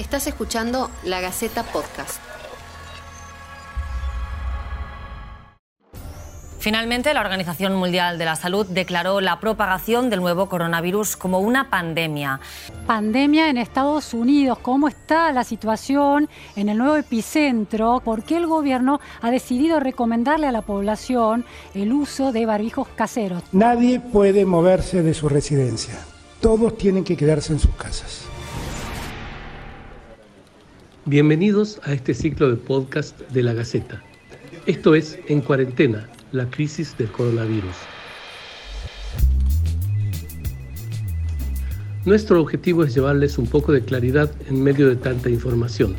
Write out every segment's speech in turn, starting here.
Estás escuchando La Gaceta Podcast. Finalmente, la Organización Mundial de la Salud declaró la propagación del nuevo coronavirus como una pandemia. Pandemia en Estados Unidos. ¿Cómo está la situación en el nuevo epicentro? ¿Por qué el gobierno ha decidido recomendarle a la población el uso de barbijos caseros? Nadie puede moverse de su residencia. Todos tienen que quedarse en sus casas. Bienvenidos a este ciclo de podcast de la Gaceta. Esto es En Cuarentena la crisis del coronavirus. Nuestro objetivo es llevarles un poco de claridad en medio de tanta información.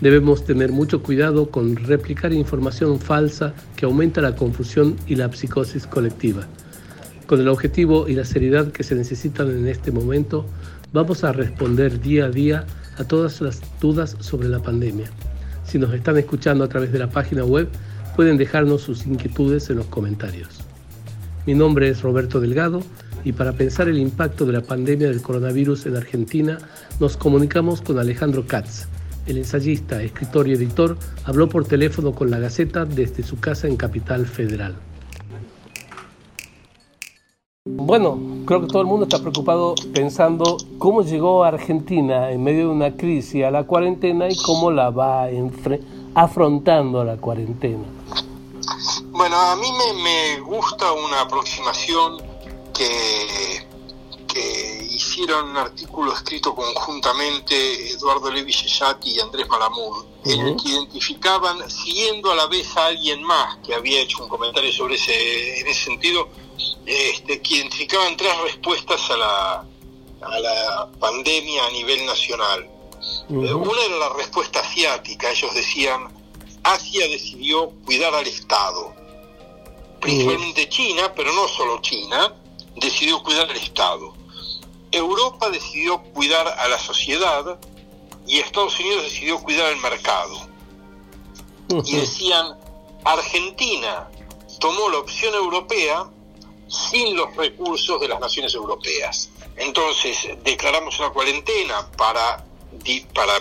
Debemos tener mucho cuidado con replicar información falsa que aumenta la confusión y la psicosis colectiva. Con el objetivo y la seriedad que se necesitan en este momento, vamos a responder día a día a todas las dudas sobre la pandemia. Si nos están escuchando a través de la página web, pueden dejarnos sus inquietudes en los comentarios. Mi nombre es Roberto Delgado y para pensar el impacto de la pandemia del coronavirus en Argentina nos comunicamos con Alejandro Katz. El ensayista, escritor y editor habló por teléfono con la Gaceta desde su casa en Capital Federal. Bueno, creo que todo el mundo está preocupado pensando cómo llegó Argentina en medio de una crisis a la cuarentena y cómo la va afrontando la cuarentena. Bueno, a mí me, gusta una aproximación que, que hicieron un artículo escrito conjuntamente Eduardo Levi y Andrés Malamud, en el que identificaban, siguiendo a la vez a alguien más que había hecho un comentario sobre ese, en ese sentido, este, que identificaban tres respuestas a la, a la pandemia a nivel nacional. Una era la respuesta asiática, ellos decían, Asia decidió cuidar al Estado principalmente China, pero no solo China, decidió cuidar al Estado. Europa decidió cuidar a la sociedad y Estados Unidos decidió cuidar al mercado. Y decían, Argentina tomó la opción europea sin los recursos de las naciones europeas. Entonces declaramos una cuarentena para, para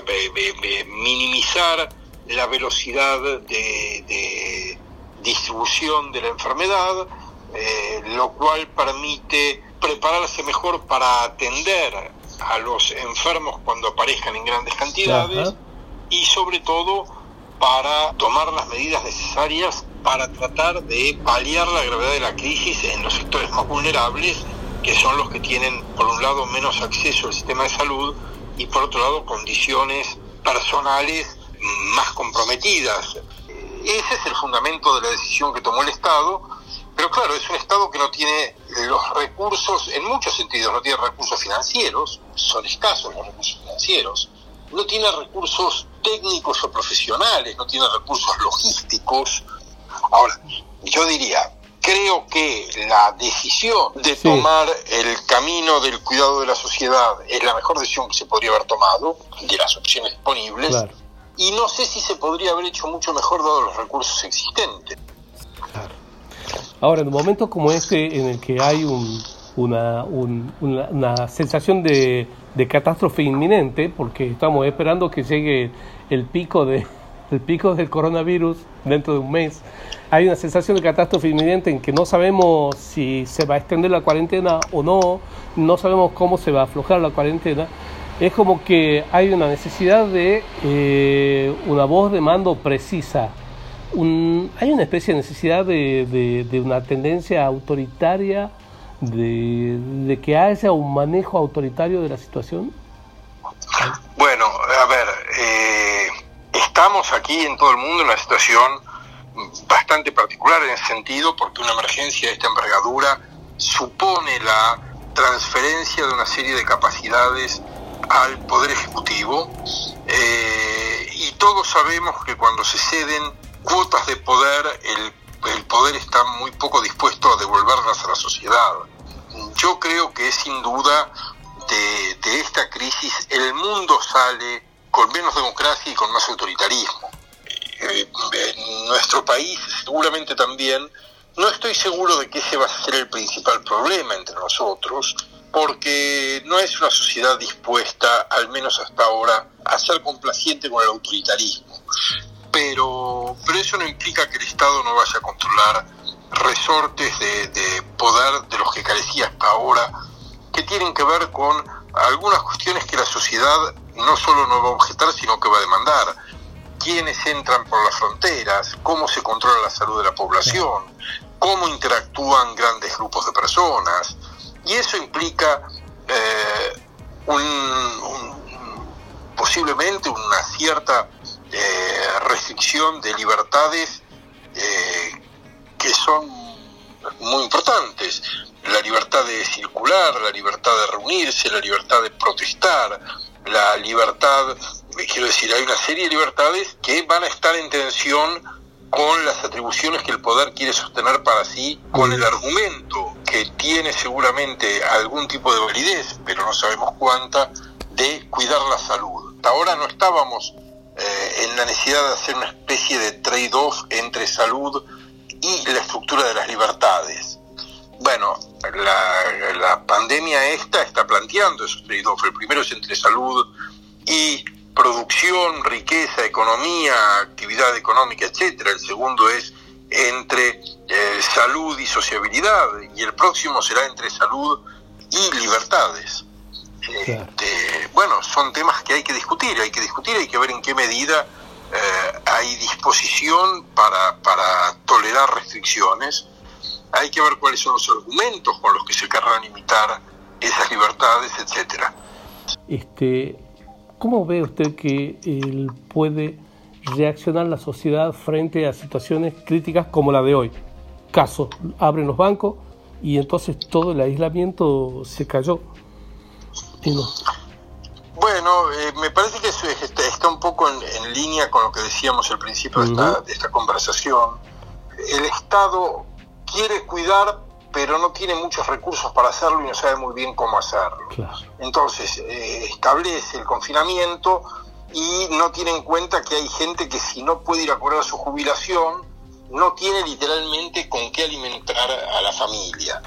minimizar la velocidad de distribución de la enfermedad, eh, lo cual permite prepararse mejor para atender a los enfermos cuando aparezcan en grandes cantidades y sobre todo para tomar las medidas necesarias para tratar de paliar la gravedad de la crisis en los sectores más vulnerables, que son los que tienen, por un lado, menos acceso al sistema de salud y, por otro lado, condiciones personales más comprometidas. Ese es el fundamento de la decisión que tomó el Estado, pero claro, es un Estado que no tiene los recursos, en muchos sentidos, no tiene recursos financieros, son escasos los recursos financieros, no tiene recursos técnicos o profesionales, no tiene recursos logísticos. Ahora, yo diría, creo que la decisión de tomar el camino del cuidado de la sociedad es la mejor decisión que se podría haber tomado, de las opciones disponibles y no sé si se podría haber hecho mucho mejor dado los recursos existentes. Ahora, en un momento como este, en el que hay una, una, sensación de, catástrofe inminente, porque estamos esperando que llegue el pico, de, el pico del coronavirus dentro de un mes, hay una sensación de catástrofe inminente en que no sabemos si se va a extender la cuarentena o no, no sabemos cómo se va a aflojar la cuarentena es como que hay una necesidad de eh, una voz de mando precisa. hay una especie de necesidad de, una tendencia autoritaria, de, que haya un manejo autoritario de la situación. Estamos aquí en todo el mundo en una situación bastante particular en ese sentido, porque una emergencia de esta envergadura supone la transferencia de una serie de capacidades al Poder Ejecutivo eh, y todos sabemos que cuando se ceden cuotas de poder, el, poder está muy poco dispuesto a devolverlas a la sociedad. Yo creo que sin duda de, esta crisis el mundo sale con menos democracia y con más autoritarismo. Eh, en nuestro país seguramente también, no estoy seguro de que ese va a ser el principal problema entre nosotros, porque no es una sociedad dispuesta, al menos hasta ahora, a ser complaciente con el autoritarismo. Pero, pero eso no implica que el Estado no vaya a controlar resortes de, de poder de los que carecía hasta ahora, que tienen que ver con algunas cuestiones que la sociedad no solo no va a objetar, sino que va a demandar. Quiénes entran por las fronteras, cómo se controla la salud de la población, cómo interactúan grandes grupos de personas. Y eso implica eh, posiblemente una cierta eh, restricción de libertades eh, que son muy importantes. La libertad de circular, la libertad de reunirse, la libertad de protestar, la libertad, quiero decir, hay una serie de libertades que van a estar en tensión con las atribuciones que el poder quiere sostener para sí, con el argumento que tiene seguramente algún tipo de validez, pero no sabemos cuánta, de cuidar la salud. Hasta ahora no estábamos eh, en la necesidad de hacer una especie de trade-off entre salud y la estructura de las libertades. Bueno, la, la pandemia esta está planteando esos trade-offs. El primero es entre salud y producción, riqueza, economía, actividad económica, etcétera. El segundo es entre eh, salud y sociabilidad y el próximo será entre salud y libertades. Este, bueno, son temas que hay que discutir, hay que discutir, hay que ver en qué medida eh, hay disposición para, para tolerar restricciones, hay que ver cuáles son los argumentos con los que se querrán imitar esas libertades, etcétera. Este, ¿Cómo ve usted que él puede reaccionar la sociedad frente a situaciones críticas como la de hoy? Caso, abren los bancos y entonces todo el aislamiento se cayó. Bueno, eh, me parece que eso está, está un poco en, línea con lo que decíamos al principio de, esta, de esta conversación. El Estado quiere cuidar pero no tiene muchos recursos para hacerlo y no sabe muy bien cómo hacerlo. Entonces, eh, establece el confinamiento y no tiene en cuenta que hay gente que si no puede ir a cobrar su jubilación, no tiene literalmente con qué alimentar a la familia.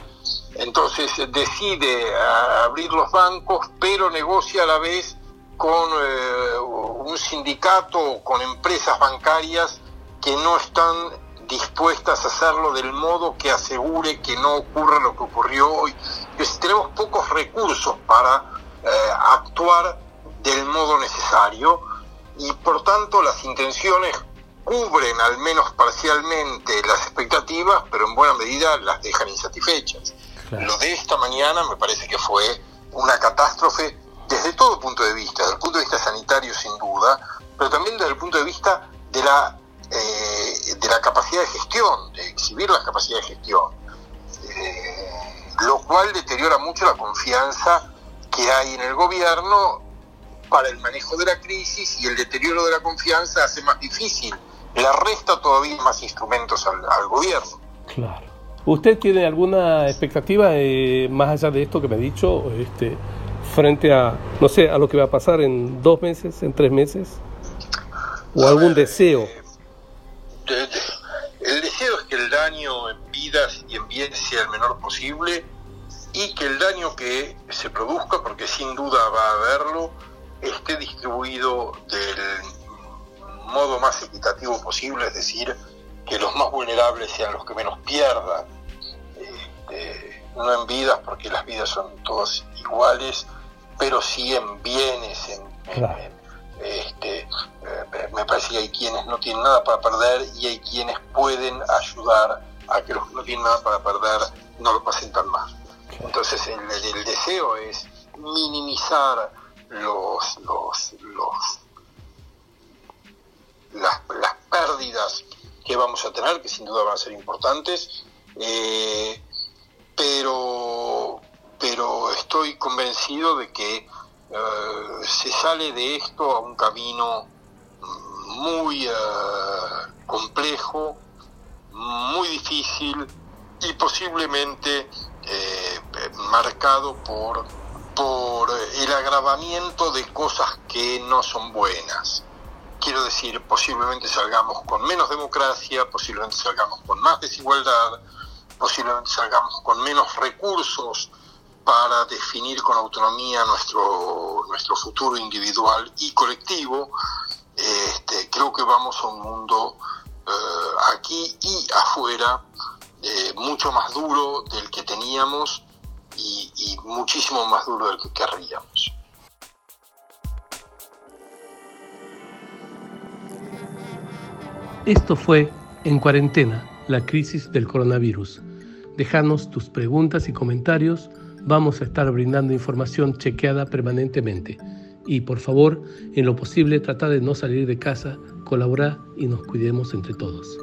Entonces decide abrir los bancos, pero negocia a la vez con eh, un sindicato o con empresas bancarias que no están dispuestas a hacerlo del modo que asegure que no ocurra lo que ocurrió hoy. Pues tenemos pocos recursos para eh, actuar del modo necesario y por tanto las intenciones cubren al menos parcialmente las expectativas, pero en buena medida las dejan insatisfechas. Lo de esta mañana me parece que fue una catástrofe desde todo punto de vista, desde el punto de vista sanitario sin duda, pero también desde el punto de vista de la eh, de la capacidad de gestión, de exhibir la capacidad de gestión, eh, lo cual deteriora mucho la confianza que hay en el gobierno para el manejo de la crisis y el deterioro de la confianza hace más difícil, le resta todavía más instrumentos al, gobierno. Claro. ¿Usted tiene alguna expectativa, eh, más allá de esto que me ha dicho, este, frente a, no sé, a lo que va a pasar en dos meses, en tres meses? ¿O algún deseo? El deseo es que el daño en vidas y en bienes sea el menor posible y que el daño que se produzca, porque sin duda va a haberlo, esté distribuido del modo más equitativo posible, es decir, que los más vulnerables sean los que menos pierdan, este, no en vidas, porque las vidas son todas iguales, pero sí en bienes, en, este, eh, me parece que hay quienes no tienen nada para perder y hay quienes pueden ayudar a que los que no tienen nada para perder no lo pasen tan mal. Entonces el, deseo es minimizar los, los, los las, pérdidas que vamos a tener, que sin duda van a ser importantes, eh, pero, pero estoy convencido de que eh, se sale de esto a un camino muy eh, complejo, muy difícil y posiblemente eh, marcado por, por el agravamiento de cosas que no son buenas. Quiero decir, posiblemente salgamos con menos democracia, posiblemente salgamos con más desigualdad, posiblemente salgamos con menos recursos para definir con autonomía nuestro, nuestro futuro individual y colectivo, este, creo que vamos a un mundo eh, aquí y afuera eh, mucho más duro del que teníamos y, y muchísimo más duro del que querríamos. Esto fue En Cuarentena, la crisis del coronavirus. Déjanos tus preguntas y comentarios. Vamos a estar brindando información chequeada permanentemente. Y por favor, en lo posible, trata de no salir de casa, colaborar y nos cuidemos entre todos.